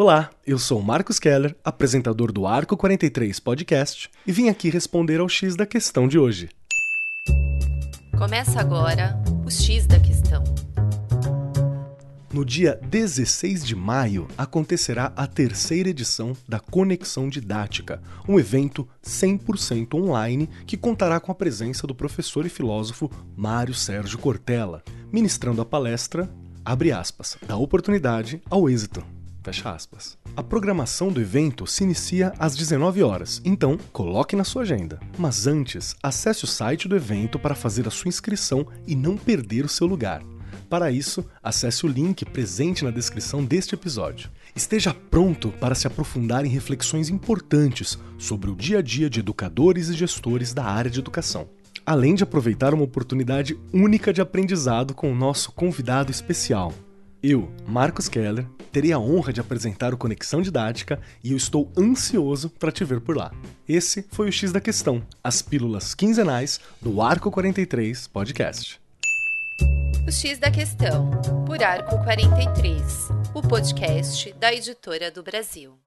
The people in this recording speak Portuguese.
Olá, eu sou Marcos Keller, apresentador do Arco 43 Podcast, e vim aqui responder ao X da questão de hoje. Começa agora o X da questão. No dia 16 de maio acontecerá a terceira edição da Conexão Didática, um evento 100% online que contará com a presença do professor e filósofo Mário Sérgio Cortella, ministrando a palestra, abre aspas, da oportunidade ao êxito. Fecha aspas. A programação do evento se inicia às 19 horas, então coloque na sua agenda. Mas antes, acesse o site do evento para fazer a sua inscrição e não perder o seu lugar. Para isso, acesse o link presente na descrição deste episódio. Esteja pronto para se aprofundar em reflexões importantes sobre o dia a dia de educadores e gestores da área de educação. Além de aproveitar uma oportunidade única de aprendizado com o nosso convidado especial, eu, Marcos Keller, terei a honra de apresentar o Conexão Didática e eu estou ansioso para te ver por lá. Esse foi o X da Questão, as pílulas quinzenais do Arco 43 Podcast. O X da Questão, por Arco 43, o podcast da editora do Brasil.